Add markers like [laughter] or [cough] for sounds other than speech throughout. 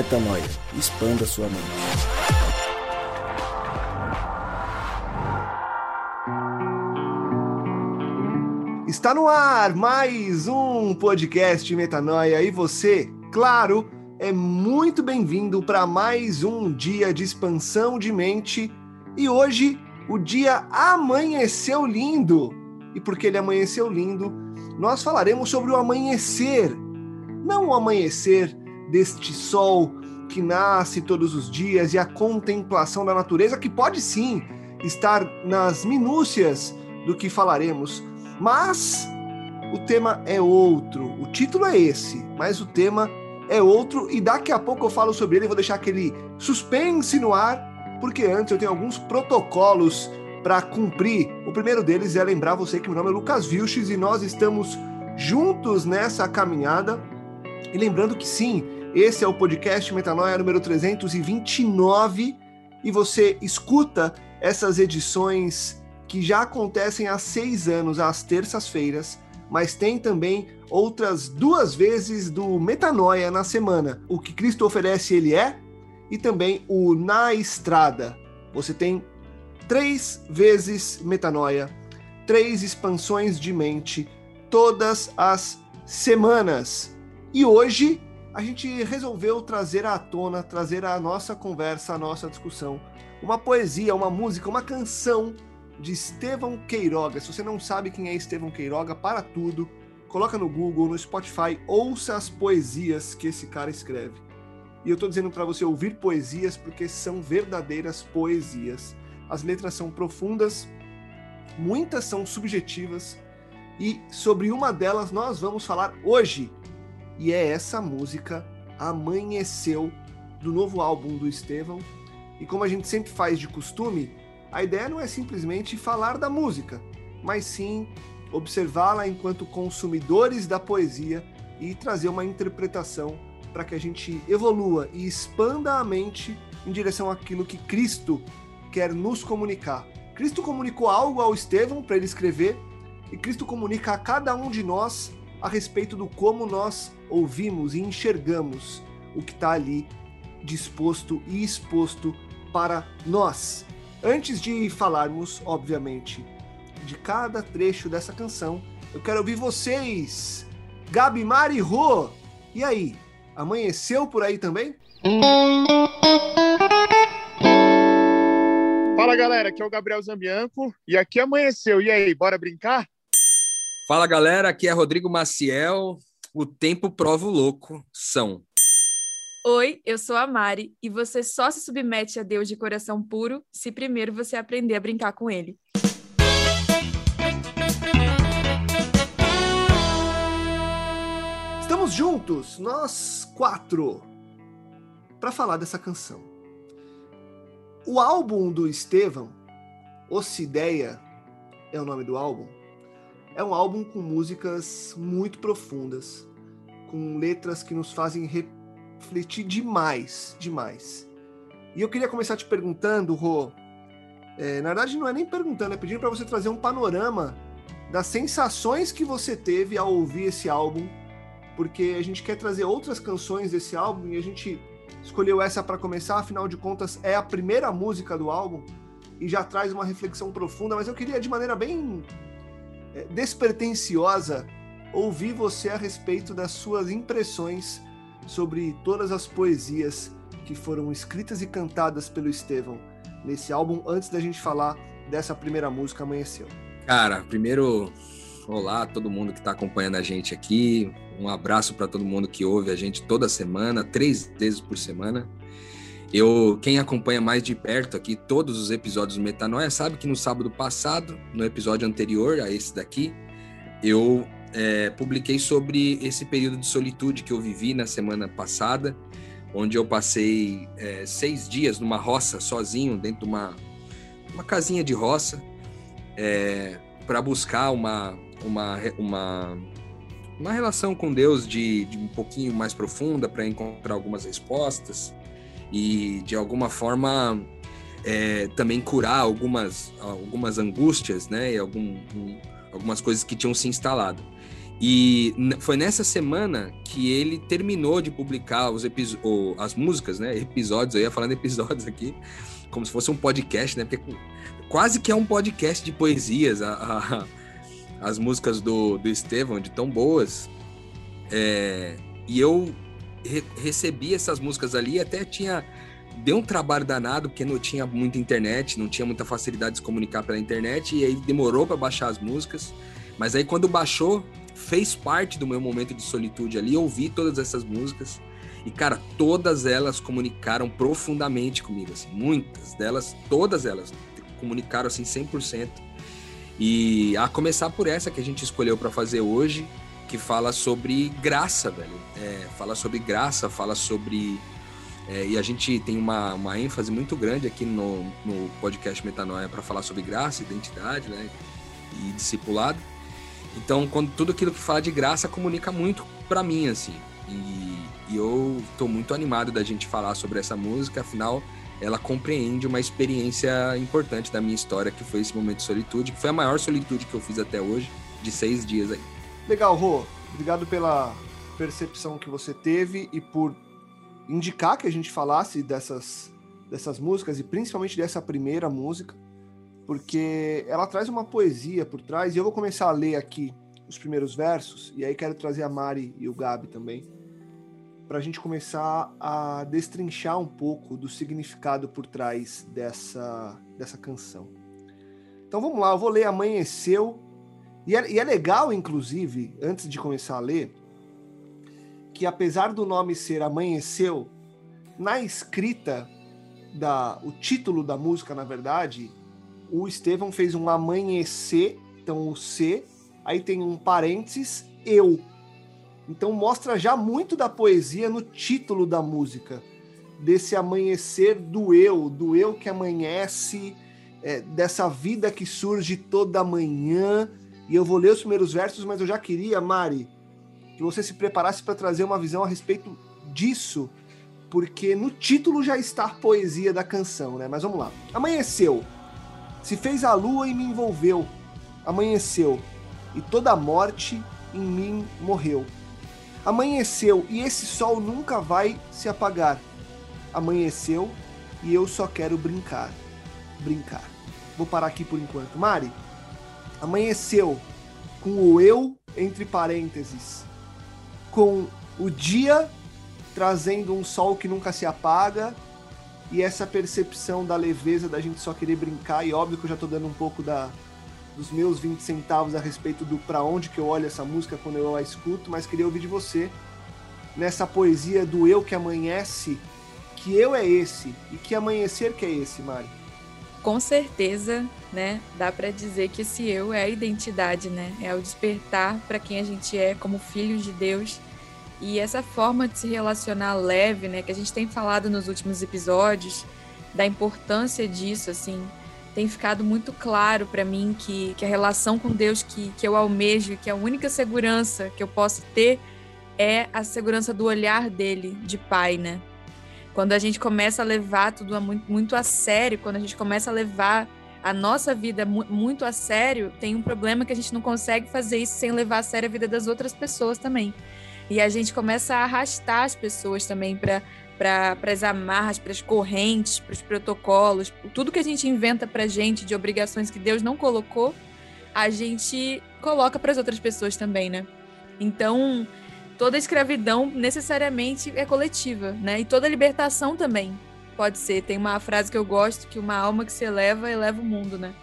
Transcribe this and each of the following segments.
Metanoia. Expanda sua mente. Está no ar mais um podcast Metanoia e você, claro, é muito bem-vindo para mais um dia de expansão de mente. E hoje o dia amanheceu lindo. E porque ele amanheceu lindo, nós falaremos sobre o amanhecer. Não o amanhecer deste sol que nasce todos os dias e a contemplação da natureza, que pode sim estar nas minúcias do que falaremos, mas o tema é outro. O título é esse, mas o tema é outro e daqui a pouco eu falo sobre ele, vou deixar aquele suspense no ar, porque antes eu tenho alguns protocolos para cumprir. O primeiro deles é lembrar você que meu nome é Lucas Vilches e nós estamos juntos nessa caminhada. E lembrando que sim, esse é o podcast Metanoia número 329 e você escuta essas edições que já acontecem há seis anos, às terças-feiras, mas tem também outras duas vezes do Metanoia na semana. O que Cristo oferece, ele é, e também o Na Estrada. Você tem três vezes Metanoia, três expansões de mente, todas as semanas. E hoje a gente resolveu trazer à tona, trazer à nossa conversa, à nossa discussão, uma poesia, uma música, uma canção de Estevão Queiroga. Se você não sabe quem é Estevão Queiroga, para tudo, coloca no Google, no Spotify, ouça as poesias que esse cara escreve. E eu estou dizendo para você ouvir poesias porque são verdadeiras poesias. As letras são profundas, muitas são subjetivas, e sobre uma delas nós vamos falar hoje e é essa música Amanheceu do novo álbum do Estevão. E como a gente sempre faz de costume, a ideia não é simplesmente falar da música, mas sim observá-la enquanto consumidores da poesia e trazer uma interpretação para que a gente evolua e expanda a mente em direção àquilo que Cristo quer nos comunicar. Cristo comunicou algo ao Estevão para ele escrever, e Cristo comunica a cada um de nós a respeito do como nós ouvimos e enxergamos o que está ali disposto e exposto para nós. Antes de falarmos, obviamente, de cada trecho dessa canção, eu quero ouvir vocês. Gabi, Mari, Rô, e aí? Amanheceu por aí também? Fala galera, aqui é o Gabriel Zambianco e aqui amanheceu. E aí, bora brincar? Fala galera, aqui é Rodrigo Maciel. O tempo prova o louco. São. Oi, eu sou a Mari e você só se submete a Deus de coração puro se primeiro você aprender a brincar com ele. Estamos juntos, nós quatro, para falar dessa canção. O álbum do Estevão, Ocideia é o nome do álbum, é um álbum com músicas muito profundas, com letras que nos fazem refletir demais, demais. E eu queria começar te perguntando, Rô, é, na verdade não é nem perguntando, é pedindo para você trazer um panorama das sensações que você teve ao ouvir esse álbum, porque a gente quer trazer outras canções desse álbum e a gente escolheu essa para começar, afinal de contas é a primeira música do álbum e já traz uma reflexão profunda, mas eu queria de maneira bem despretensiosa ouvir você a respeito das suas impressões sobre todas as poesias que foram escritas e cantadas pelo Estevão nesse álbum, antes da gente falar dessa primeira música Amanheceu. Cara, primeiro, olá a todo mundo que está acompanhando a gente aqui. Um abraço para todo mundo que ouve a gente toda semana, três vezes por semana. Eu, quem acompanha mais de perto aqui todos os episódios do Metanoia sabe que no sábado passado, no episódio anterior a esse daqui, eu é, publiquei sobre esse período de solitude que eu vivi na semana passada, onde eu passei é, seis dias numa roça sozinho, dentro de uma, uma casinha de roça, é, para buscar uma, uma, uma, uma relação com Deus de, de um pouquinho mais profunda, para encontrar algumas respostas e de alguma forma é, também curar algumas, algumas angústias, né, e algum, um, algumas coisas que tinham se instalado. E foi nessa semana que ele terminou de publicar os as músicas, né? Episódios, eu ia falando episódios aqui, como se fosse um podcast, né? Porque quase que é um podcast de poesias, a, a, as músicas do, do Estevão, de tão boas. É, e eu re, recebi essas músicas ali, até tinha. Deu um trabalho danado, porque não tinha muita internet, não tinha muita facilidade de se comunicar pela internet, e aí demorou para baixar as músicas. Mas aí quando baixou, fez parte do meu momento de solitude ali, ouvi todas essas músicas. E, cara, todas elas comunicaram profundamente comigo, assim, muitas delas, todas elas comunicaram, assim, 100%. E a começar por essa que a gente escolheu para fazer hoje, que fala sobre graça, velho. É, fala sobre graça, fala sobre... É, e a gente tem uma, uma ênfase muito grande aqui no, no podcast Metanoia para falar sobre graça, identidade, né? E discipulado. Então, quando tudo aquilo que fala de graça comunica muito para mim, assim. E, e eu tô muito animado da gente falar sobre essa música, afinal, ela compreende uma experiência importante da minha história, que foi esse momento de solitude, que foi a maior solitude que eu fiz até hoje, de seis dias aí. Legal, Rô. Obrigado pela percepção que você teve e por indicar que a gente falasse dessas, dessas músicas e principalmente dessa primeira música porque ela traz uma poesia por trás, e eu vou começar a ler aqui os primeiros versos, e aí quero trazer a Mari e o Gabi também, para a gente começar a destrinchar um pouco do significado por trás dessa, dessa canção. Então vamos lá, eu vou ler Amanheceu, e é, e é legal, inclusive, antes de começar a ler, que apesar do nome ser Amanheceu, na escrita da o título da música, na verdade, o Estevão fez um amanhecer, então o C, aí tem um parênteses, eu. Então mostra já muito da poesia no título da música, desse amanhecer do eu, do eu que amanhece, é, dessa vida que surge toda manhã. E eu vou ler os primeiros versos, mas eu já queria, Mari, que você se preparasse para trazer uma visão a respeito disso, porque no título já está a poesia da canção, né? Mas vamos lá. Amanheceu. Se fez a lua e me envolveu, amanheceu, e toda a morte em mim morreu. Amanheceu e esse sol nunca vai se apagar. Amanheceu e eu só quero brincar. Brincar. Vou parar aqui por enquanto. Mari, amanheceu com o eu entre parênteses, com o dia trazendo um sol que nunca se apaga e essa percepção da leveza da gente só querer brincar, e óbvio que eu já tô dando um pouco da, dos meus 20 centavos a respeito do para onde que eu olho essa música quando eu a escuto, mas queria ouvir de você nessa poesia do eu que amanhece, que eu é esse e que amanhecer que é esse, Mari. Com certeza, né? Dá para dizer que esse eu é a identidade, né? É o despertar para quem a gente é como filhos de Deus e essa forma de se relacionar leve, né, que a gente tem falado nos últimos episódios, da importância disso, assim, tem ficado muito claro para mim que, que a relação com Deus que, que eu almejo, que a única segurança que eu posso ter é a segurança do olhar dele, de pai, né? Quando a gente começa a levar tudo muito, muito a sério, quando a gente começa a levar a nossa vida muito a sério, tem um problema que a gente não consegue fazer isso sem levar a sério a vida das outras pessoas também. E a gente começa a arrastar as pessoas também para as amarras, para as correntes, para os protocolos, tudo que a gente inventa para gente de obrigações que Deus não colocou, a gente coloca para as outras pessoas também, né? Então, toda escravidão necessariamente é coletiva, né? E toda libertação também pode ser. Tem uma frase que eu gosto que uma alma que se eleva eleva o mundo, né?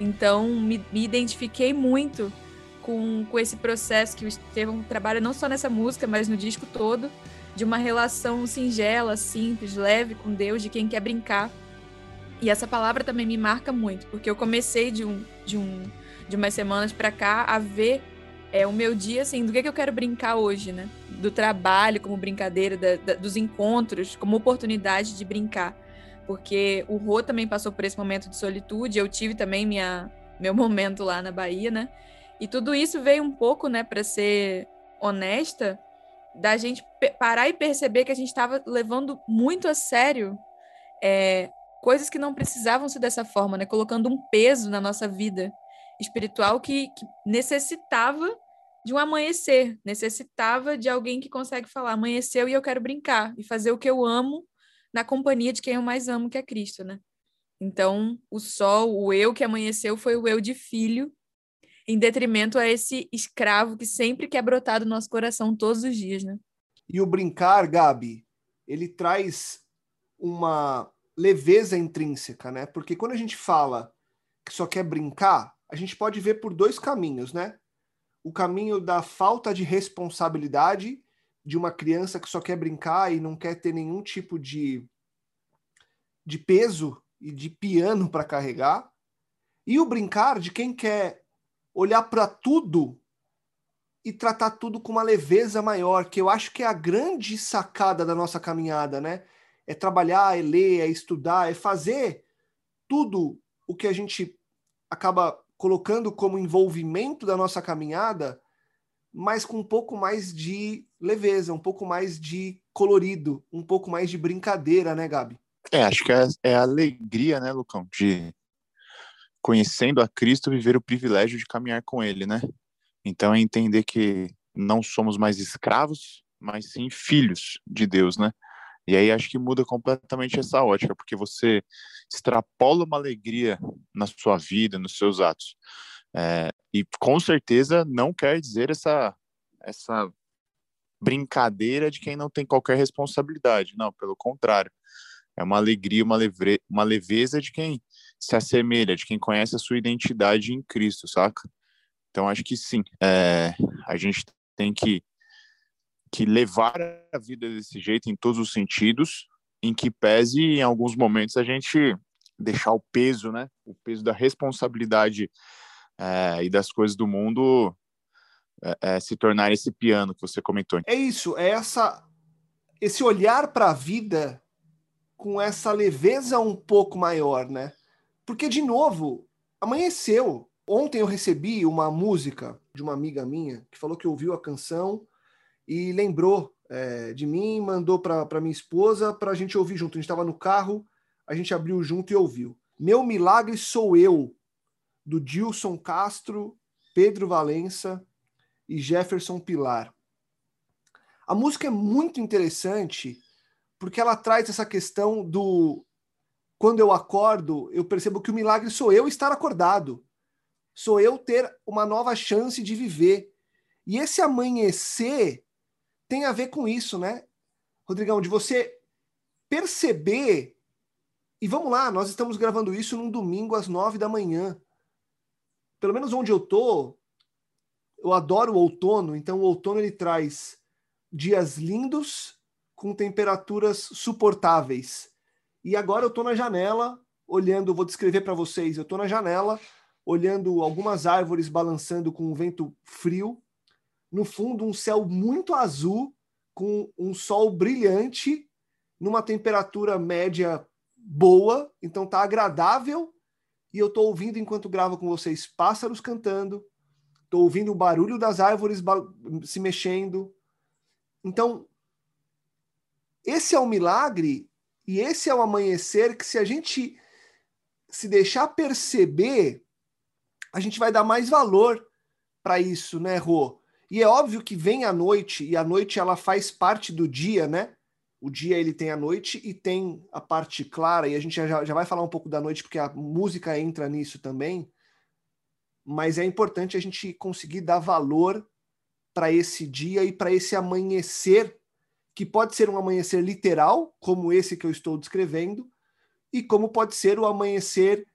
Então, me, me identifiquei muito com, com esse processo que o Estevão trabalha não só nessa música, mas no disco todo, de uma relação singela, simples, leve com Deus, de quem quer brincar. E essa palavra também me marca muito, porque eu comecei de um de um de umas semanas para cá a ver é o meu dia assim, do que, é que eu quero brincar hoje, né? Do trabalho como brincadeira, da, da, dos encontros como oportunidade de brincar. Porque o Rô também passou por esse momento de solitude, eu tive também minha meu momento lá na Bahia, né? E tudo isso veio um pouco, né, para ser honesta, da gente parar e perceber que a gente estava levando muito a sério é, coisas que não precisavam ser dessa forma, né? Colocando um peso na nossa vida espiritual que, que necessitava de um amanhecer, necessitava de alguém que consegue falar amanheceu e eu quero brincar e fazer o que eu amo na companhia de quem eu mais amo, que é Cristo, né? Então, o sol, o eu que amanheceu foi o eu de filho, em detrimento a esse escravo que sempre quer brotar do nosso coração todos os dias, né? E o brincar, Gabi, ele traz uma leveza intrínseca, né? Porque quando a gente fala que só quer brincar, a gente pode ver por dois caminhos, né? O caminho da falta de responsabilidade de uma criança que só quer brincar e não quer ter nenhum tipo de, de peso e de piano para carregar, e o brincar de quem quer olhar para tudo e tratar tudo com uma leveza maior, que eu acho que é a grande sacada da nossa caminhada, né? É trabalhar, é ler, é estudar, é fazer tudo o que a gente acaba colocando como envolvimento da nossa caminhada, mas com um pouco mais de leveza, um pouco mais de colorido, um pouco mais de brincadeira, né, Gabi? É, acho que é, é a alegria, né, Lucão, de conhecendo a Cristo, viver o privilégio de caminhar com Ele, né? Então é entender que não somos mais escravos, mas sim filhos de Deus, né? E aí acho que muda completamente essa ótica, porque você extrapola uma alegria na sua vida, nos seus atos. É, e com certeza não quer dizer essa, essa brincadeira de quem não tem qualquer responsabilidade. Não, pelo contrário. É uma alegria, uma, leve, uma leveza de quem se assemelha, de quem conhece a sua identidade em Cristo, saca? Então, acho que sim. É, a gente tem que, que levar a vida desse jeito em todos os sentidos, em que pese, em alguns momentos, a gente deixar o peso, né? O peso da responsabilidade é, e das coisas do mundo é, é se tornar esse piano que você comentou. É isso, é essa, esse olhar para a vida com essa leveza um pouco maior, né? Porque, de novo, amanheceu. Ontem eu recebi uma música de uma amiga minha que falou que ouviu a canção e lembrou é, de mim, mandou para minha esposa para a gente ouvir junto. A gente estava no carro, a gente abriu junto e ouviu. Meu milagre sou eu, do Dilson Castro, Pedro Valença e Jefferson Pilar. A música é muito interessante porque ela traz essa questão do quando eu acordo, eu percebo que o milagre sou eu estar acordado. Sou eu ter uma nova chance de viver. E esse amanhecer tem a ver com isso, né? Rodrigão, de você perceber. E vamos lá, nós estamos gravando isso num domingo às nove da manhã. Pelo menos onde eu tô, eu adoro o outono, então o outono ele traz dias lindos com temperaturas suportáveis. E agora eu estou na janela, olhando, vou descrever para vocês, eu estou na janela, olhando algumas árvores balançando com um vento frio, no fundo um céu muito azul, com um sol brilhante, numa temperatura média boa, então tá agradável, e eu estou ouvindo enquanto gravo com vocês pássaros cantando, estou ouvindo o barulho das árvores se mexendo. Então, esse é o milagre e esse é o amanhecer que, se a gente se deixar perceber, a gente vai dar mais valor para isso, né, Rô? E é óbvio que vem a noite, e a noite ela faz parte do dia, né? O dia ele tem a noite e tem a parte clara, e a gente já, já vai falar um pouco da noite, porque a música entra nisso também. Mas é importante a gente conseguir dar valor para esse dia e para esse amanhecer que pode ser um amanhecer literal, como esse que eu estou descrevendo, e como pode ser o amanhecer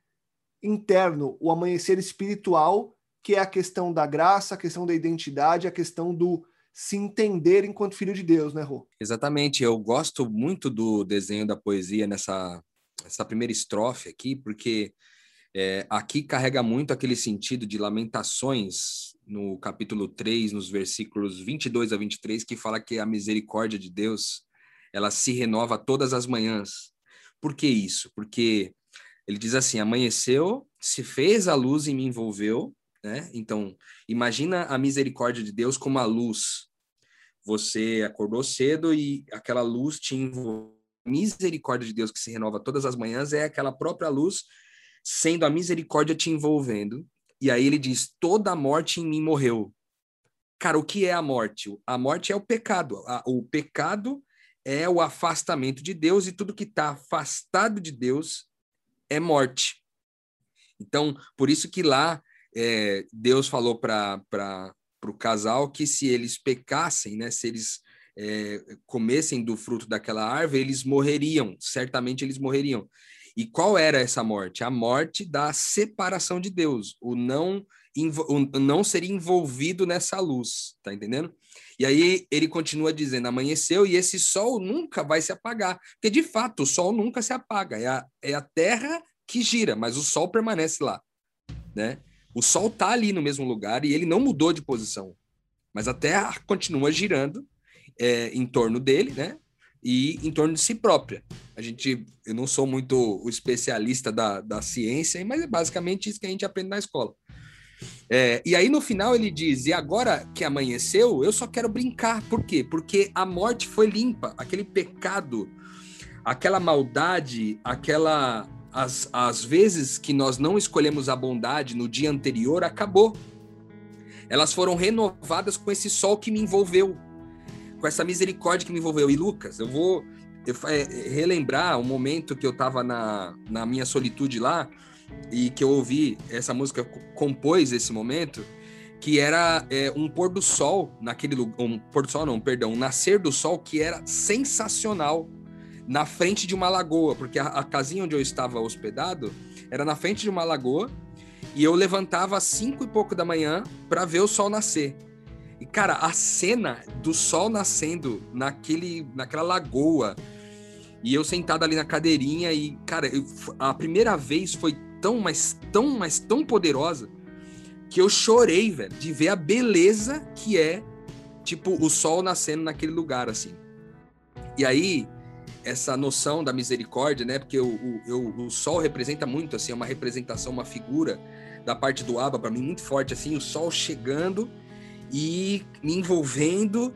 interno, o amanhecer espiritual, que é a questão da graça, a questão da identidade, a questão do se entender enquanto filho de Deus, né, Rô? Exatamente. Eu gosto muito do desenho da poesia nessa essa primeira estrofe aqui, porque é, aqui carrega muito aquele sentido de lamentações no capítulo 3, nos versículos 22 a 23, que fala que a misericórdia de Deus, ela se renova todas as manhãs. Por que isso? Porque ele diz assim: amanheceu, se fez a luz e me envolveu, né? Então, imagina a misericórdia de Deus como a luz. Você acordou cedo e aquela luz te envolveu. A misericórdia de Deus que se renova todas as manhãs é aquela própria luz sendo a misericórdia te envolvendo e aí ele diz: toda a morte em mim morreu. Cara, o que é a morte? A morte é o pecado. O pecado é o afastamento de Deus e tudo que está afastado de Deus é morte. Então, por isso que lá é, Deus falou para o casal que se eles pecassem, né, se eles é, comessem do fruto daquela árvore, eles morreriam, certamente eles morreriam. E qual era essa morte? A morte da separação de Deus, o não, o não ser envolvido nessa luz, tá entendendo? E aí ele continua dizendo: amanheceu e esse sol nunca vai se apagar, porque de fato o sol nunca se apaga, é a, é a terra que gira, mas o sol permanece lá, né? O sol tá ali no mesmo lugar e ele não mudou de posição, mas a terra continua girando é, em torno dele, né? E em torno de si própria. A gente, eu não sou muito o especialista da, da ciência, mas é basicamente isso que a gente aprende na escola. É, e aí no final ele diz: E agora que amanheceu, eu só quero brincar. Por quê? Porque a morte foi limpa, aquele pecado, aquela maldade, aquela. As, as vezes que nós não escolhemos a bondade no dia anterior, acabou. Elas foram renovadas com esse sol que me envolveu, com essa misericórdia que me envolveu. E Lucas, eu vou eu, é, relembrar o momento que eu estava na, na minha solitude lá e que eu ouvi essa música compôs esse momento, que era é, um pôr do sol naquele lugar, um pôr do sol não, perdão, um nascer do sol que era sensacional na frente de uma lagoa, porque a, a casinha onde eu estava hospedado era na frente de uma lagoa e eu levantava às cinco e pouco da manhã para ver o sol nascer. E cara, a cena do sol nascendo naquele, naquela lagoa e eu sentado ali na cadeirinha e cara, eu, a primeira vez foi tão, mas tão, mas tão poderosa que eu chorei, velho, de ver a beleza que é, tipo, o sol nascendo naquele lugar, assim. E aí, essa noção da misericórdia, né? Porque o, o, o sol representa muito, assim, é uma representação, uma figura da parte do Abba, para mim, muito forte, assim, o sol chegando e me envolvendo,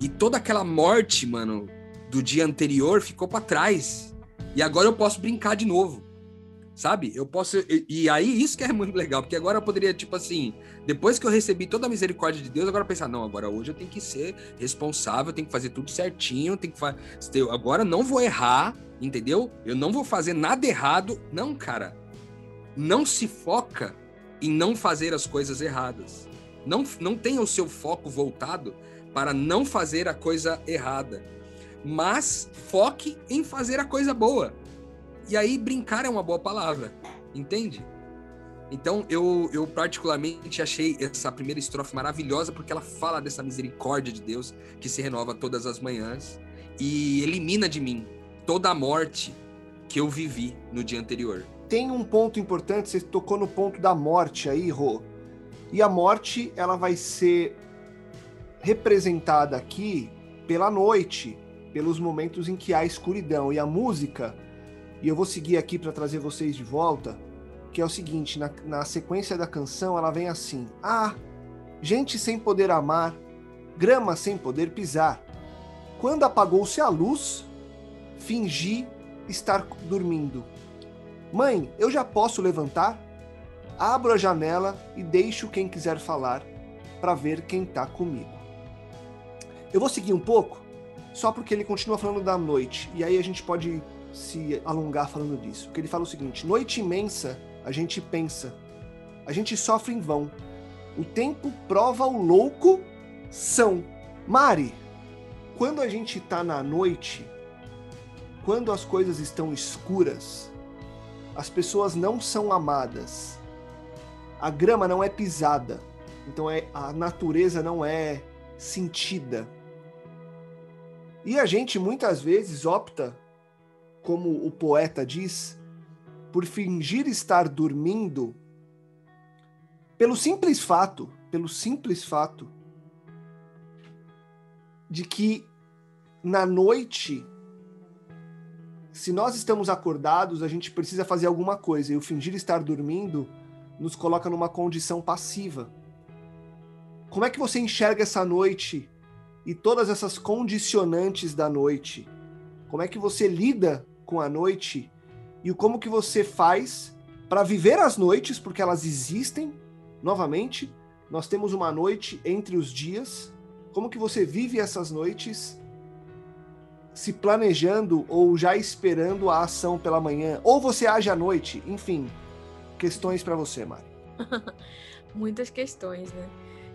e toda aquela morte, mano, do dia anterior ficou para trás. E agora eu posso brincar de novo sabe? Eu posso. E, aí, isso que é muito legal, porque agora eu poderia, tipo assim, depois que eu recebi toda a misericórdia de Deus, agora pensar, não, agora hoje eu tenho que ser responsável, tenho que fazer tudo certinho, tenho que fazer. Agora não vou errar, entendeu? Eu não vou fazer nada errado. Não, cara. Não se foca em não fazer as coisas erradas. Não, não tenha o seu foco voltado para não fazer a coisa errada. Mas foque em fazer a coisa boa. E aí, brincar é uma boa palavra, entende? Então, eu, eu particularmente achei essa primeira estrofe maravilhosa porque ela fala dessa misericórdia de Deus que se renova todas as manhãs e elimina de mim toda a morte que eu vivi no dia anterior. Tem um ponto importante, você tocou no ponto da morte aí, Rô. E a morte, ela vai ser representada aqui pela noite, pelos momentos em que há escuridão. E a música, e eu vou seguir aqui para trazer vocês de volta, que é o seguinte, na, na sequência da canção ela vem assim: Ah, gente sem poder amar, grama sem poder pisar. Quando apagou-se a luz, fingi estar dormindo. Mãe, eu já posso levantar? Abro a janela e deixo quem quiser falar para ver quem tá comigo. Eu vou seguir um pouco, só porque ele continua falando da noite, e aí a gente pode se alongar falando disso. Porque ele fala o seguinte: noite imensa, a gente pensa, a gente sofre em vão. O tempo prova o louco são. Mari, quando a gente está na noite, quando as coisas estão escuras, as pessoas não são amadas. A grama não é pisada. Então é, a natureza não é sentida. E a gente muitas vezes opta como o poeta diz, por fingir estar dormindo, pelo simples fato, pelo simples fato de que na noite, se nós estamos acordados, a gente precisa fazer alguma coisa, e o fingir estar dormindo nos coloca numa condição passiva. Como é que você enxerga essa noite e todas essas condicionantes da noite? Como é que você lida com a noite e como que você faz para viver as noites, porque elas existem novamente, nós temos uma noite entre os dias. Como que você vive essas noites se planejando ou já esperando a ação pela manhã? Ou você age à noite? Enfim, questões para você, Mari. [laughs] Muitas questões, né?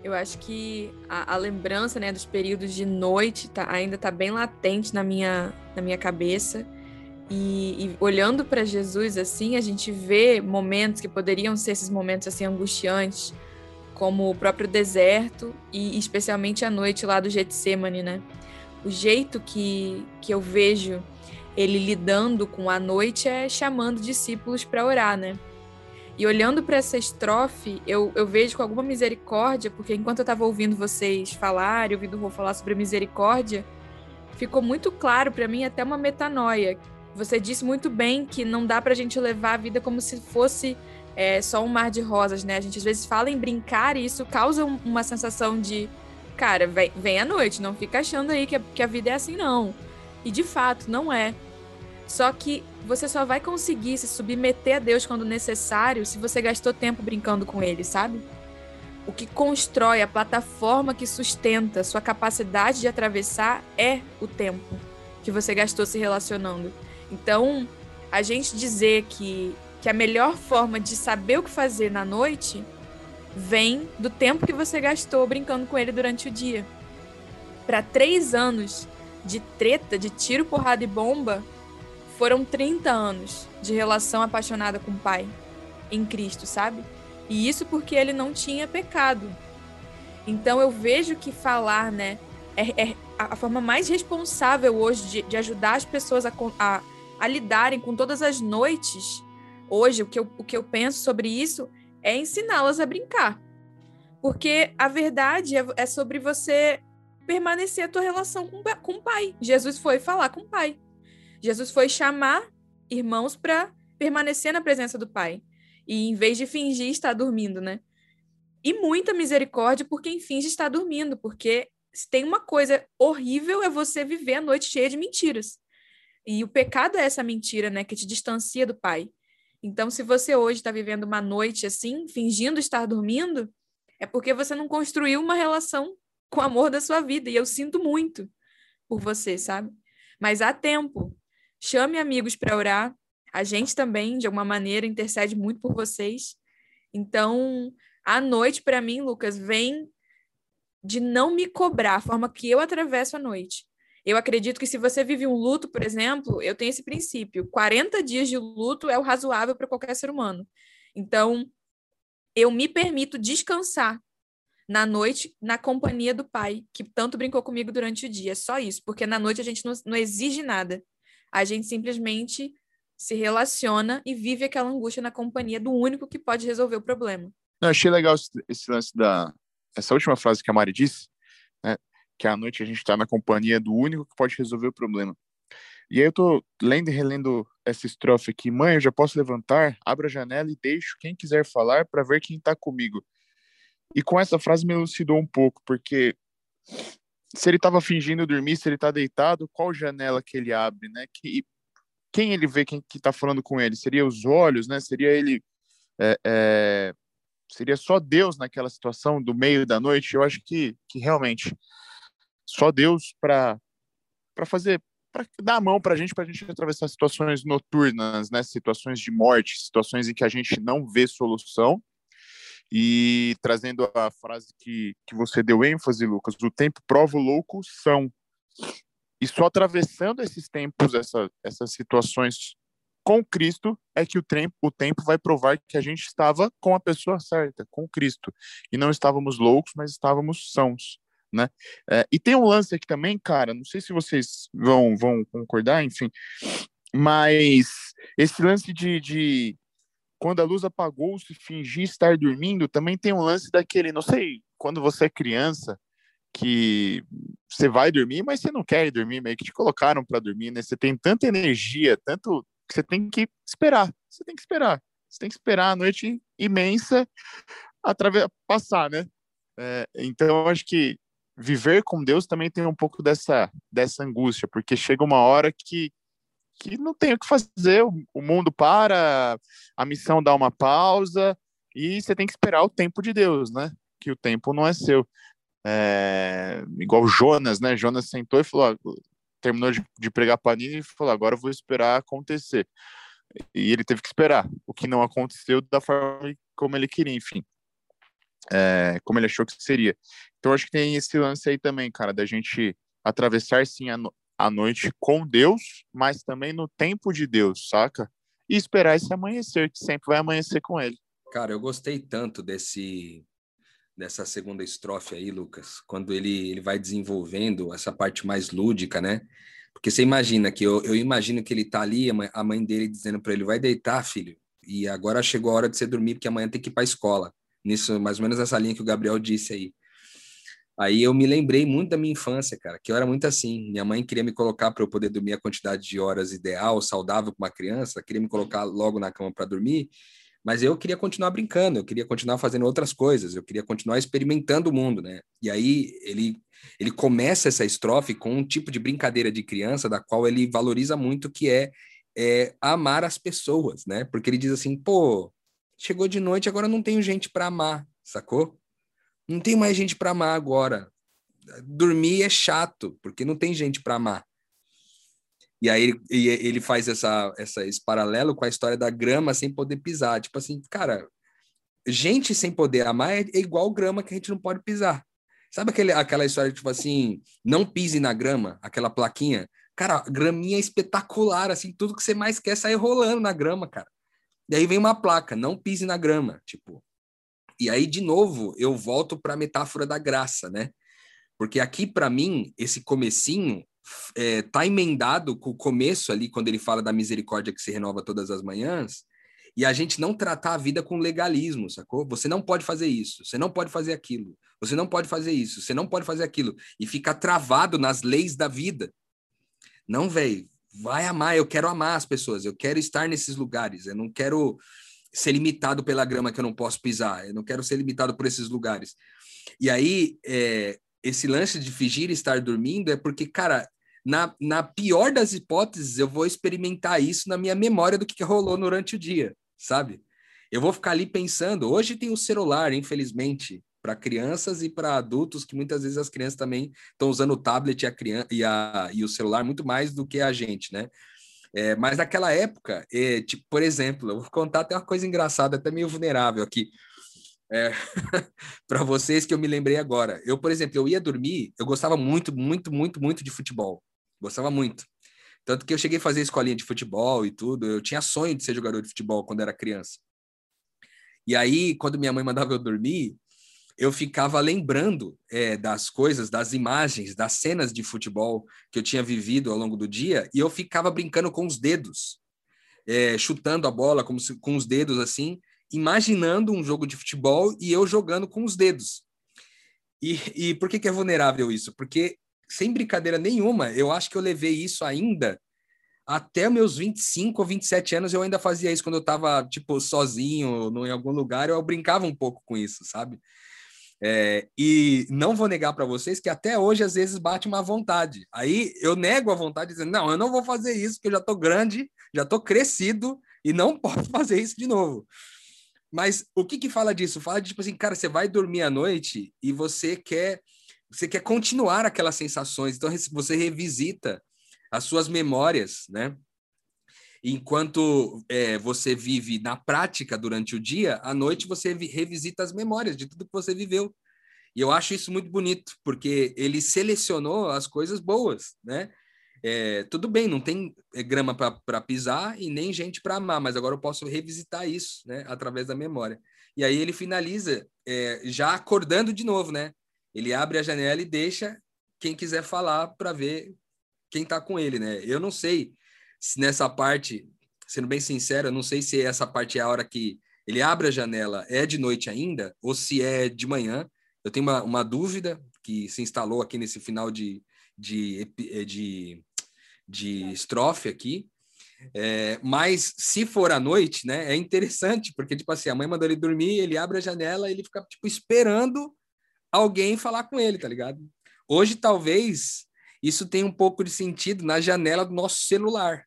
Eu acho que a, a, lembrança né, dos períodos de noite tá, ainda está bem latente na minha, na minha cabeça. E, e olhando para Jesus assim, a gente vê momentos que poderiam ser esses momentos assim angustiantes, como o próprio deserto e especialmente a noite lá do Getsemane, né? O jeito que, que eu vejo ele lidando com a noite é chamando discípulos para orar, né? E olhando para essa estrofe, eu, eu vejo com alguma misericórdia, porque enquanto eu estava ouvindo vocês falar, ouvindo o Rô falar sobre misericórdia, ficou muito claro para mim até uma metanoia. Você disse muito bem que não dá para a gente levar a vida como se fosse é, só um mar de rosas, né? A gente às vezes fala em brincar e isso causa uma sensação de, cara, vem, vem à noite, não fica achando aí que a, que a vida é assim, não. E de fato, não é. Só que você só vai conseguir se submeter a Deus quando necessário se você gastou tempo brincando com Ele, sabe? O que constrói a plataforma que sustenta sua capacidade de atravessar é o tempo que você gastou se relacionando. Então, a gente dizer que, que a melhor forma de saber o que fazer na noite vem do tempo que você gastou brincando com ele durante o dia. Para três anos de treta, de tiro, porrada e bomba, foram 30 anos de relação apaixonada com o Pai em Cristo, sabe? E isso porque ele não tinha pecado. Então eu vejo que falar, né, é, é a forma mais responsável hoje de, de ajudar as pessoas a, a, a, lidarem com todas as noites. Hoje, o que, eu, o que eu penso sobre isso é ensiná-las a brincar. Porque a verdade é, é sobre você permanecer a tua relação com, com o Pai. Jesus foi falar com o Pai. Jesus foi chamar irmãos para permanecer na presença do Pai. E em vez de fingir estar dormindo, né? E muita misericórdia por quem finge estar dormindo, porque se tem uma coisa horrível é você viver a noite cheia de mentiras. E o pecado é essa mentira, né, que te distancia do Pai. Então, se você hoje está vivendo uma noite assim, fingindo estar dormindo, é porque você não construiu uma relação com o amor da sua vida. E eu sinto muito por você, sabe? Mas há tempo. Chame amigos para orar. A gente também, de alguma maneira, intercede muito por vocês. Então, à noite, para mim, Lucas, vem de não me cobrar a forma que eu atravesso a noite. Eu acredito que se você vive um luto, por exemplo, eu tenho esse princípio: 40 dias de luto é o razoável para qualquer ser humano. Então, eu me permito descansar na noite na companhia do pai, que tanto brincou comigo durante o dia. Só isso, porque na noite a gente não, não exige nada. A gente simplesmente se relaciona e vive aquela angústia na companhia do único que pode resolver o problema. Eu achei legal esse lance da essa última frase que a Mari disse, que à noite a gente está na companhia do único que pode resolver o problema. E aí eu tô lendo e relendo essa estrofe aqui. Mãe, eu já posso levantar, abro a janela e deixo quem quiser falar para ver quem está comigo. E com essa frase me elucidou um pouco, porque se ele estava fingindo dormir, se ele está deitado, qual janela que ele abre, né? Que, quem ele vê quem que está falando com ele? Seria os olhos, né? Seria ele, é, é, seria só Deus naquela situação do meio da noite? Eu acho que, que realmente só Deus para fazer para dar a mão para a gente, para a gente atravessar situações noturnas, né? Situações de morte, situações em que a gente não vê solução e trazendo a frase que, que você deu ênfase, Lucas, o tempo prova o louco são. E só atravessando esses tempos, essa, essas situações com Cristo, é que o tempo, o tempo vai provar que a gente estava com a pessoa certa, com Cristo. E não estávamos loucos, mas estávamos sãos. Né? É, e tem um lance aqui também, cara, não sei se vocês vão, vão concordar, enfim, mas esse lance de, de quando a luz apagou, se fingir estar dormindo, também tem um lance daquele, não sei, quando você é criança, que você vai dormir, mas você não quer ir dormir, meio que te colocaram para dormir, né? Você tem tanta energia, tanto que você tem que esperar. Você tem que esperar. Você tem que esperar a noite imensa através passar, né? É, então, acho que viver com Deus também tem um pouco dessa dessa angústia, porque chega uma hora que que não tem o que fazer, o mundo para, a missão dá uma pausa e você tem que esperar o tempo de Deus, né? que o tempo não é seu. É, igual Jonas, né? Jonas sentou e falou, terminou de, de pregar Panini e falou, agora eu vou esperar acontecer. E ele teve que esperar, o que não aconteceu da forma como ele queria, enfim. É, como ele achou que seria. Então acho que tem esse lance aí também, cara, da gente atravessar sim a, no a noite com Deus, mas também no tempo de Deus, saca? E esperar esse amanhecer, que sempre vai amanhecer com ele. Cara, eu gostei tanto desse dessa segunda estrofe aí, Lucas, quando ele, ele vai desenvolvendo essa parte mais lúdica, né? Porque você imagina que eu, eu imagino que ele tá ali, a mãe, dele dizendo para ele: vai deitar, filho, e agora chegou a hora de você dormir, porque amanhã tem que ir para a escola. Nisso, mais ou menos essa linha que o Gabriel disse aí. Aí eu me lembrei muito da minha infância, cara, que eu era muito assim. Minha mãe queria me colocar para eu poder dormir a quantidade de horas ideal, saudável para uma criança, queria me colocar logo na cama para dormir, mas eu queria continuar brincando, eu queria continuar fazendo outras coisas, eu queria continuar experimentando o mundo, né? E aí ele ele começa essa estrofe com um tipo de brincadeira de criança da qual ele valoriza muito, que é, é amar as pessoas, né? Porque ele diz assim, pô, chegou de noite, agora não tenho gente para amar, sacou? Não tem mais gente para amar agora. Dormir é chato, porque não tem gente para amar. E aí ele, ele faz essa, essa, esse paralelo com a história da grama sem poder pisar. Tipo assim, cara, gente sem poder amar é, é igual grama que a gente não pode pisar. Sabe aquele, aquela história, tipo assim, não pise na grama, aquela plaquinha? Cara, graminha é espetacular, assim, tudo que você mais quer é sair rolando na grama, cara. E aí vem uma placa, não pise na grama, tipo. E aí, de novo, eu volto para a metáfora da graça, né? Porque aqui, para mim, esse comecinho é, tá emendado com o começo ali, quando ele fala da misericórdia que se renova todas as manhãs, e a gente não tratar a vida com legalismo, sacou? Você não pode fazer isso, você não pode fazer aquilo, você não pode fazer isso, você não pode fazer aquilo, e ficar travado nas leis da vida. Não, velho, vai amar, eu quero amar as pessoas, eu quero estar nesses lugares, eu não quero ser limitado pela grama que eu não posso pisar, eu não quero ser limitado por esses lugares. E aí, é, esse lance de fingir estar dormindo é porque, cara, na, na pior das hipóteses, eu vou experimentar isso na minha memória do que rolou durante o dia sabe? Eu vou ficar ali pensando. Hoje tem o celular, infelizmente, para crianças e para adultos, que muitas vezes as crianças também estão usando o tablet e, a criança, e, a, e o celular muito mais do que a gente, né? É, mas naquela época, é, tipo, por exemplo, eu vou contar até uma coisa engraçada, até meio vulnerável aqui. É, [laughs] para vocês que eu me lembrei agora. Eu, por exemplo, eu ia dormir, eu gostava muito, muito, muito, muito de futebol. Gostava muito. Tanto que eu cheguei a fazer escolinha de futebol e tudo. Eu tinha sonho de ser jogador de futebol quando era criança. E aí, quando minha mãe mandava eu dormir, eu ficava lembrando é, das coisas, das imagens, das cenas de futebol que eu tinha vivido ao longo do dia, e eu ficava brincando com os dedos, é, chutando a bola como se, com os dedos assim, imaginando um jogo de futebol e eu jogando com os dedos. E, e por que, que é vulnerável isso? Porque sem brincadeira nenhuma, eu acho que eu levei isso ainda até meus 25 ou 27 anos, eu ainda fazia isso quando eu estava, tipo, sozinho em algum lugar, eu brincava um pouco com isso, sabe? É, e não vou negar para vocês que até hoje, às vezes, bate uma vontade. Aí eu nego a vontade, dizendo: não, eu não vou fazer isso, porque eu já estou grande, já estou crescido e não [laughs] posso fazer isso de novo. Mas o que que fala disso? Fala de tipo assim, cara, você vai dormir à noite e você quer você quer continuar aquelas sensações, então você revisita as suas memórias, né? Enquanto é, você vive na prática durante o dia, à noite você revisita as memórias de tudo que você viveu. E eu acho isso muito bonito, porque ele selecionou as coisas boas, né? É, tudo bem, não tem é, grama para pisar e nem gente para amar, mas agora eu posso revisitar isso, né? Através da memória. E aí ele finaliza é, já acordando de novo, né? ele abre a janela e deixa quem quiser falar para ver quem está com ele, né? Eu não sei se nessa parte, sendo bem sincero, eu não sei se essa parte é a hora que ele abre a janela é de noite ainda ou se é de manhã. Eu tenho uma, uma dúvida que se instalou aqui nesse final de, de, de, de estrofe aqui. É, mas se for à noite, né, é interessante, porque, tipo assim, a mãe mandou ele dormir, ele abre a janela, ele fica, tipo, esperando alguém falar com ele, tá ligado? Hoje, talvez, isso tenha um pouco de sentido na janela do nosso celular.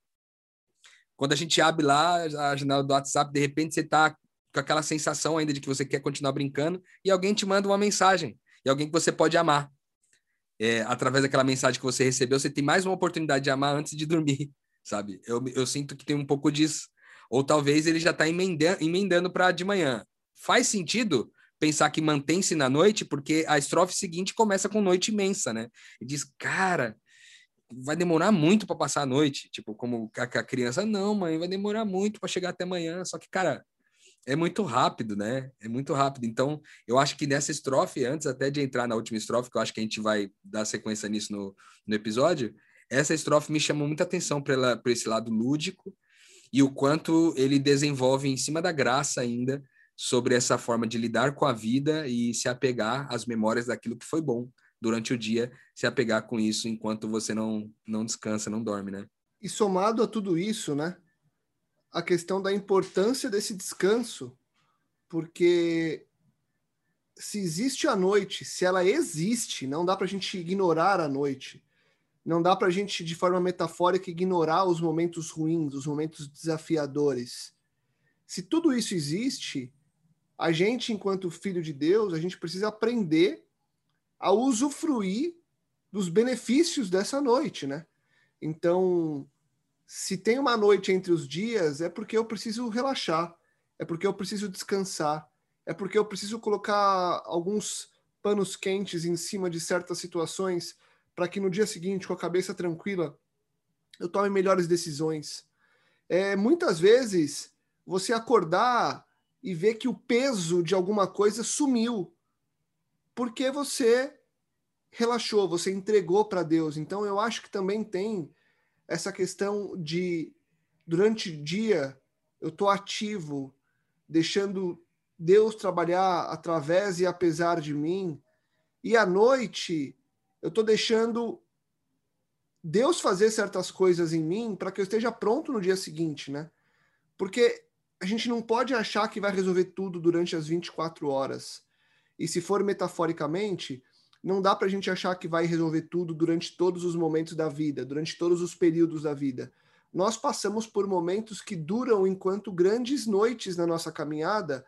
Quando a gente abre lá a janela do WhatsApp, de repente você tá com aquela sensação ainda de que você quer continuar brincando, e alguém te manda uma mensagem, e alguém que você pode amar. É, através daquela mensagem que você recebeu, você tem mais uma oportunidade de amar antes de dormir, [laughs] sabe? Eu, eu sinto que tem um pouco disso. Ou talvez ele já está emendando, emendando para de manhã. Faz sentido pensar que mantém-se na noite, porque a estrofe seguinte começa com noite imensa, né? E diz, cara, vai demorar muito para passar a noite. Tipo, como a, a criança, não, mãe, vai demorar muito para chegar até amanhã. Só que, cara, é muito rápido, né? É muito rápido. Então, eu acho que nessa estrofe, antes até de entrar na última estrofe, que eu acho que a gente vai dar sequência nisso no, no episódio, essa estrofe me chamou muita atenção para esse lado lúdico e o quanto ele desenvolve em cima da graça ainda sobre essa forma de lidar com a vida e se apegar às memórias daquilo que foi bom durante o dia, se apegar com isso enquanto você não, não descansa, não dorme, né? E somado a tudo isso, né? A questão da importância desse descanso, porque se existe a noite, se ela existe, não dá para a gente ignorar a noite. Não dá para a gente, de forma metafórica, ignorar os momentos ruins, os momentos desafiadores. Se tudo isso existe, a gente, enquanto filho de Deus, a gente precisa aprender a usufruir dos benefícios dessa noite, né? Então, se tem uma noite entre os dias, é porque eu preciso relaxar, é porque eu preciso descansar, é porque eu preciso colocar alguns panos quentes em cima de certas situações para que no dia seguinte, com a cabeça tranquila, eu tome melhores decisões. É, muitas vezes, você acordar e ver que o peso de alguma coisa sumiu, porque você relaxou, você entregou para Deus. Então eu acho que também tem essa questão de durante o dia eu estou ativo, deixando Deus trabalhar através e apesar de mim, e à noite eu estou deixando Deus fazer certas coisas em mim para que eu esteja pronto no dia seguinte, né? Porque a gente não pode achar que vai resolver tudo durante as 24 horas. E se for metaforicamente, não dá para a gente achar que vai resolver tudo durante todos os momentos da vida, durante todos os períodos da vida. Nós passamos por momentos que duram enquanto grandes noites na nossa caminhada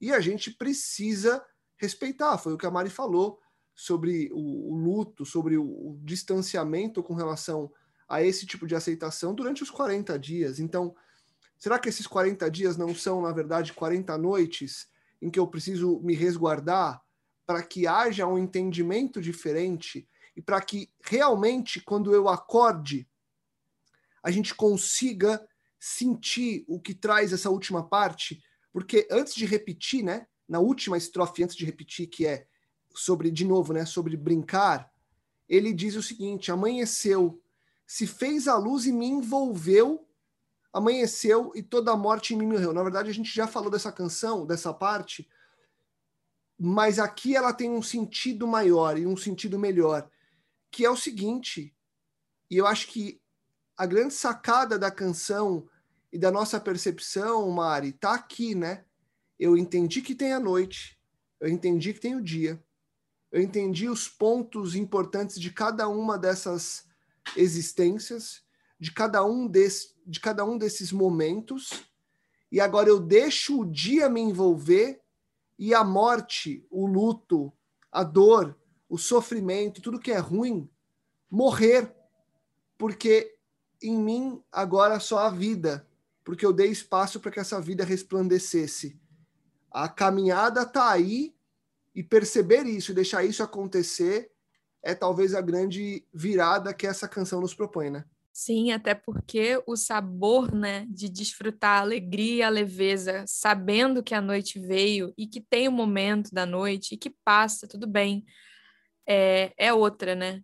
e a gente precisa respeitar. Foi o que a Mari falou sobre o, o luto, sobre o, o distanciamento com relação a esse tipo de aceitação durante os 40 dias. Então, Será que esses 40 dias não são, na verdade, 40 noites em que eu preciso me resguardar para que haja um entendimento diferente e para que realmente, quando eu acorde, a gente consiga sentir o que traz essa última parte? Porque antes de repetir, né, na última estrofe, antes de repetir, que é sobre, de novo, né, sobre brincar, ele diz o seguinte: amanheceu, se fez a luz e me envolveu amanheceu e toda a morte em mim morreu. Na verdade, a gente já falou dessa canção, dessa parte, mas aqui ela tem um sentido maior e um sentido melhor, que é o seguinte, e eu acho que a grande sacada da canção e da nossa percepção, Mari, tá aqui, né? Eu entendi que tem a noite, eu entendi que tem o dia, eu entendi os pontos importantes de cada uma dessas existências, de cada um, desse, de cada um desses momentos, e agora eu deixo o dia me envolver e a morte, o luto, a dor, o sofrimento, tudo que é ruim, morrer, porque em mim agora só a vida, porque eu dei espaço para que essa vida resplandecesse. A caminhada está aí e perceber isso deixar isso acontecer é talvez a grande virada que essa canção nos propõe, né? Sim, até porque o sabor, né, de desfrutar a alegria a leveza, sabendo que a noite veio e que tem o momento da noite e que passa, tudo bem, é, é outra, né?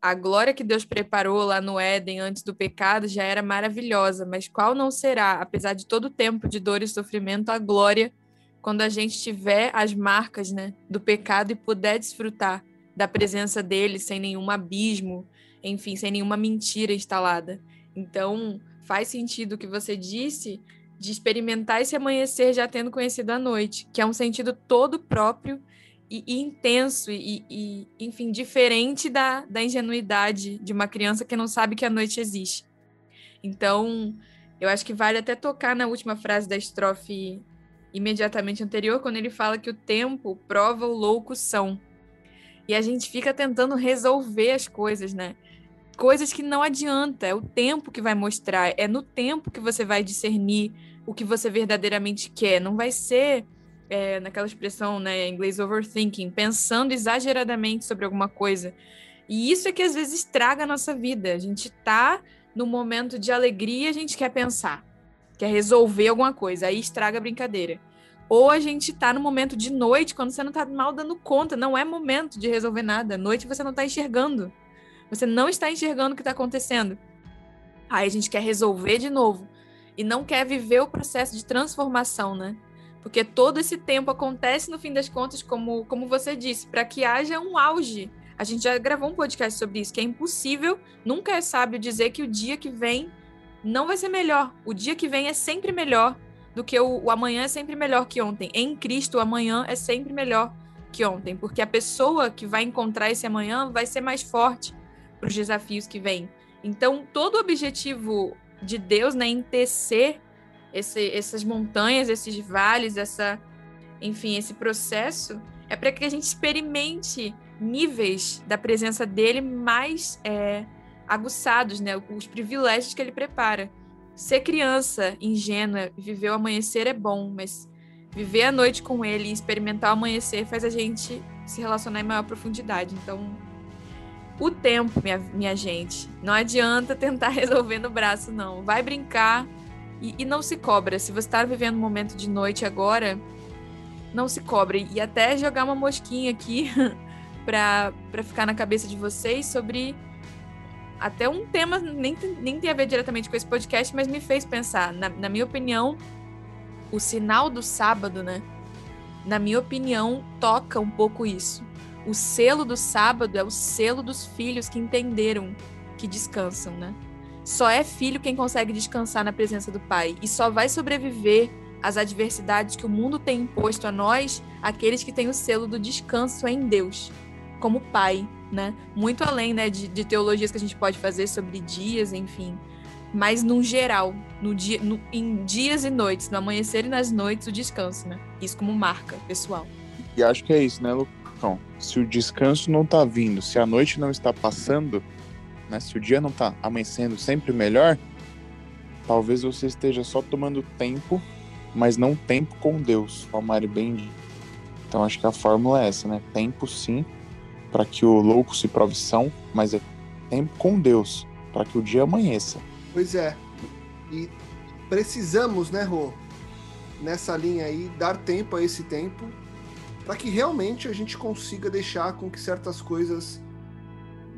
A glória que Deus preparou lá no Éden antes do pecado já era maravilhosa, mas qual não será, apesar de todo o tempo de dor e sofrimento, a glória quando a gente tiver as marcas, né, do pecado e puder desfrutar da presença dele sem nenhum abismo, enfim, sem nenhuma mentira instalada. Então, faz sentido o que você disse de experimentar esse amanhecer já tendo conhecido a noite, que é um sentido todo próprio e, e intenso e, e, enfim, diferente da, da ingenuidade de uma criança que não sabe que a noite existe. Então, eu acho que vale até tocar na última frase da estrofe imediatamente anterior, quando ele fala que o tempo prova o louco são. E a gente fica tentando resolver as coisas, né? Coisas que não adianta, é o tempo que vai mostrar, é no tempo que você vai discernir o que você verdadeiramente quer. Não vai ser é, naquela expressão, né, em inglês overthinking, pensando exageradamente sobre alguma coisa. E isso é que às vezes estraga a nossa vida. A gente tá no momento de alegria, a gente quer pensar, quer resolver alguma coisa, aí estraga a brincadeira. Ou a gente tá no momento de noite, quando você não tá mal dando conta, não é momento de resolver nada. Noite você não tá enxergando. Você não está enxergando o que está acontecendo. Aí a gente quer resolver de novo e não quer viver o processo de transformação, né? Porque todo esse tempo acontece no fim das contas, como, como você disse, para que haja um auge. A gente já gravou um podcast sobre isso, que é impossível, nunca é sábio dizer que o dia que vem não vai ser melhor. O dia que vem é sempre melhor do que o, o amanhã é sempre melhor que ontem. Em Cristo, o amanhã é sempre melhor que ontem, porque a pessoa que vai encontrar esse amanhã vai ser mais forte para os desafios que vêm. Então, todo o objetivo de Deus né, em tecer esse, essas montanhas, esses vales, essa, enfim, esse processo, é para que a gente experimente níveis da presença dele mais é, aguçados, né? Os privilégios que ele prepara. Ser criança ingênua, viver o amanhecer é bom, mas viver a noite com ele e experimentar o amanhecer faz a gente se relacionar em maior profundidade. Então, o tempo, minha, minha gente. Não adianta tentar [laughs] resolver no braço, não. Vai brincar e, e não se cobra. Se você está vivendo um momento de noite agora, não se cobre. E até jogar uma mosquinha aqui [laughs] para ficar na cabeça de vocês sobre até um tema, nem, nem tem a ver diretamente com esse podcast, mas me fez pensar. Na, na minha opinião, o sinal do sábado, né? Na minha opinião, toca um pouco isso o selo do sábado é o selo dos filhos que entenderam que descansam, né? Só é filho quem consegue descansar na presença do pai e só vai sobreviver às adversidades que o mundo tem imposto a nós, aqueles que têm o selo do descanso em Deus, como pai, né? Muito além, né, de, de teologias que a gente pode fazer sobre dias, enfim, mas no geral, no dia, no, em dias e noites, no amanhecer e nas noites, o descanso, né? Isso como marca pessoal. E acho que é isso, né, Lu? Se o descanso não está vindo, se a noite não está passando, né, se o dia não está amanhecendo sempre melhor, talvez você esteja só tomando tempo, mas não tempo com Deus, como disse. Então acho que a fórmula é essa, né? Tempo sim, para que o louco se prove são, mas é tempo com Deus, para que o dia amanheça. Pois é. E precisamos, né, Rô? Nessa linha aí, dar tempo a esse tempo para que realmente a gente consiga deixar com que certas coisas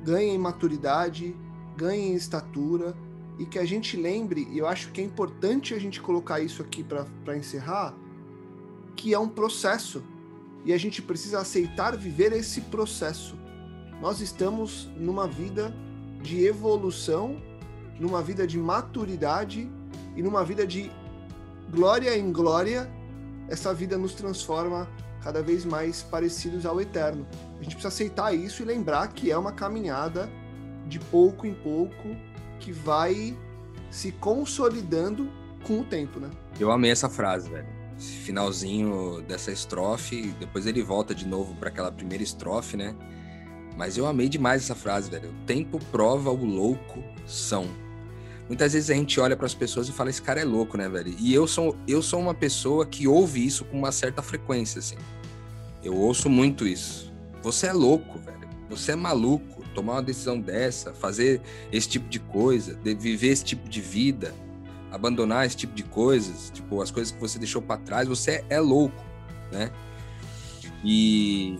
ganhem maturidade, ganhem estatura e que a gente lembre, e eu acho que é importante a gente colocar isso aqui para encerrar, que é um processo e a gente precisa aceitar viver esse processo. Nós estamos numa vida de evolução, numa vida de maturidade e numa vida de glória em glória. Essa vida nos transforma cada vez mais parecidos ao eterno. A gente precisa aceitar isso e lembrar que é uma caminhada de pouco em pouco que vai se consolidando com o tempo, né? Eu amei essa frase, velho. Esse finalzinho dessa estrofe, depois ele volta de novo para aquela primeira estrofe, né? Mas eu amei demais essa frase, velho. O tempo prova o louco são. Muitas vezes a gente olha para as pessoas e fala esse cara é louco, né, velho? E eu sou eu sou uma pessoa que ouve isso com uma certa frequência, assim. Eu ouço muito isso. Você é louco, velho. Você é maluco. Tomar uma decisão dessa, fazer esse tipo de coisa, de viver esse tipo de vida, abandonar esse tipo de coisas, tipo as coisas que você deixou para trás, você é louco, né? E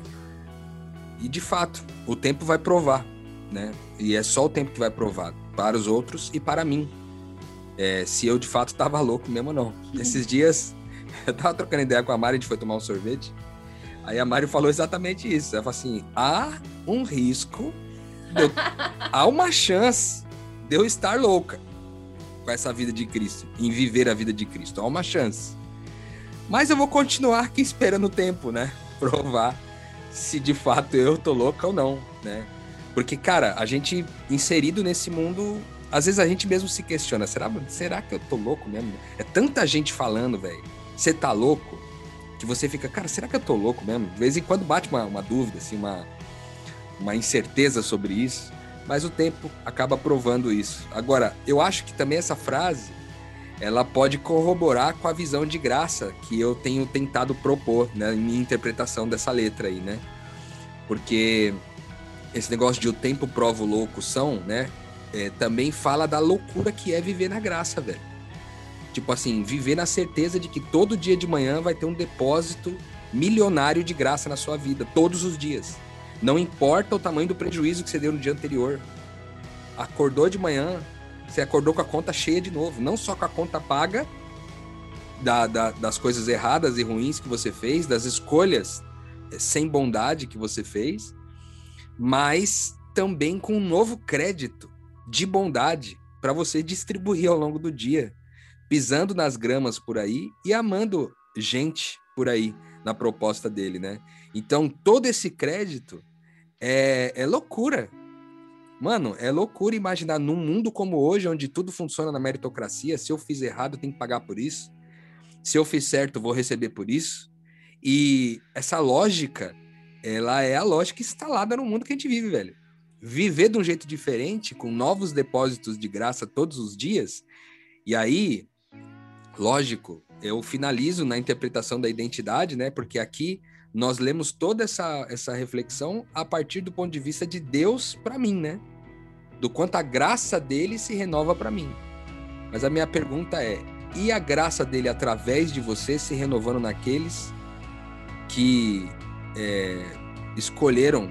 e de fato, o tempo vai provar, né? E é só o tempo que vai provar para os outros e para mim. É, se eu de fato estava louco mesmo ou não. [laughs] Esses dias [laughs] eu tava trocando ideia com a Mari, a gente foi tomar um sorvete. Aí a Mari falou exatamente isso. Ela falou assim: há um risco, eu, [laughs] há uma chance de eu estar louca com essa vida de Cristo, em viver a vida de Cristo. Há uma chance. Mas eu vou continuar aqui esperando o tempo, né? [laughs] Provar se de fato eu tô louca ou não, né? Porque, cara, a gente inserido nesse mundo, às vezes a gente mesmo se questiona: será, será que eu tô louco mesmo? É tanta gente falando, velho. Você tá louco? Que você fica, cara, será que eu tô louco mesmo? De vez em quando bate uma, uma dúvida, assim, uma, uma incerteza sobre isso, mas o tempo acaba provando isso. Agora, eu acho que também essa frase ela pode corroborar com a visão de graça que eu tenho tentado propor né, em minha interpretação dessa letra aí, né? Porque esse negócio de o tempo prova o louco são, né? É, também fala da loucura que é viver na graça, velho. Tipo assim, viver na certeza de que todo dia de manhã vai ter um depósito milionário de graça na sua vida, todos os dias. Não importa o tamanho do prejuízo que você deu no dia anterior. Acordou de manhã, você acordou com a conta cheia de novo. Não só com a conta paga da, da, das coisas erradas e ruins que você fez, das escolhas eh, sem bondade que você fez, mas também com um novo crédito de bondade para você distribuir ao longo do dia, pisando nas gramas por aí e amando gente por aí na proposta dele, né? Então todo esse crédito é, é loucura, Mano, é loucura imaginar num mundo como hoje, onde tudo funciona na meritocracia, se eu fiz errado, eu tenho que pagar por isso. Se eu fiz certo, vou receber por isso. E essa lógica, ela é a lógica instalada no mundo que a gente vive, velho. Viver de um jeito diferente, com novos depósitos de graça todos os dias. E aí, lógico, eu finalizo na interpretação da identidade, né? Porque aqui nós lemos toda essa, essa reflexão a partir do ponto de vista de Deus para mim, né? do quanto a graça dele se renova para mim. Mas a minha pergunta é: e a graça dele através de você se renovando naqueles que é, escolheram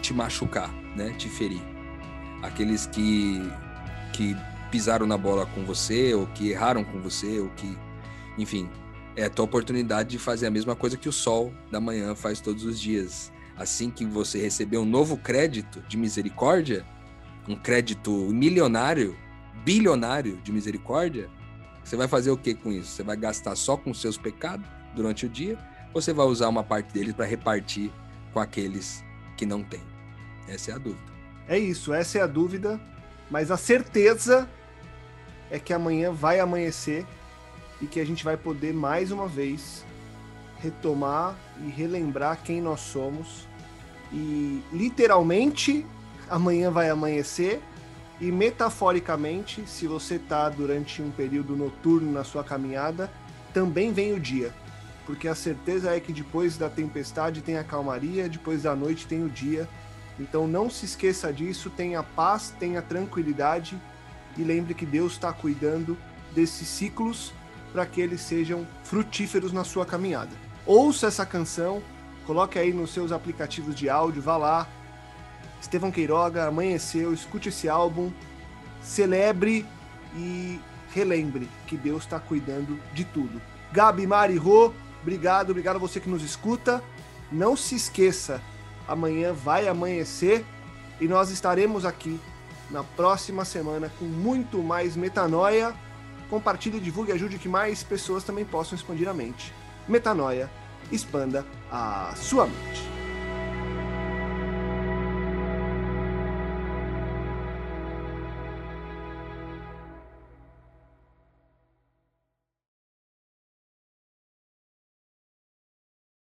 te machucar, né? Te ferir? Aqueles que, que pisaram na bola com você, ou que erraram com você, ou que. Enfim, é a tua oportunidade de fazer a mesma coisa que o sol da manhã faz todos os dias assim que você receber um novo crédito de misericórdia, um crédito milionário, bilionário de misericórdia, você vai fazer o que com isso? Você vai gastar só com seus pecados durante o dia? Ou você vai usar uma parte deles para repartir com aqueles que não têm? Essa é a dúvida. É isso, essa é a dúvida, mas a certeza é que amanhã vai amanhecer e que a gente vai poder mais uma vez retomar e relembrar quem nós somos. E literalmente, amanhã vai amanhecer. E metaforicamente, se você está durante um período noturno na sua caminhada, também vem o dia. Porque a certeza é que depois da tempestade tem a calmaria, depois da noite tem o dia. Então não se esqueça disso, tenha paz, tenha tranquilidade e lembre que Deus está cuidando desses ciclos para que eles sejam frutíferos na sua caminhada ouça essa canção, coloque aí nos seus aplicativos de áudio, vá lá. Estevão Queiroga, Amanheceu, escute esse álbum, celebre e relembre que Deus está cuidando de tudo. Gabi, Mari, Rô, obrigado, obrigado a você que nos escuta. Não se esqueça, amanhã vai amanhecer e nós estaremos aqui na próxima semana com muito mais metanoia. Compartilhe, divulgue e ajude que mais pessoas também possam expandir a mente. Metanoia, expanda a sua mente.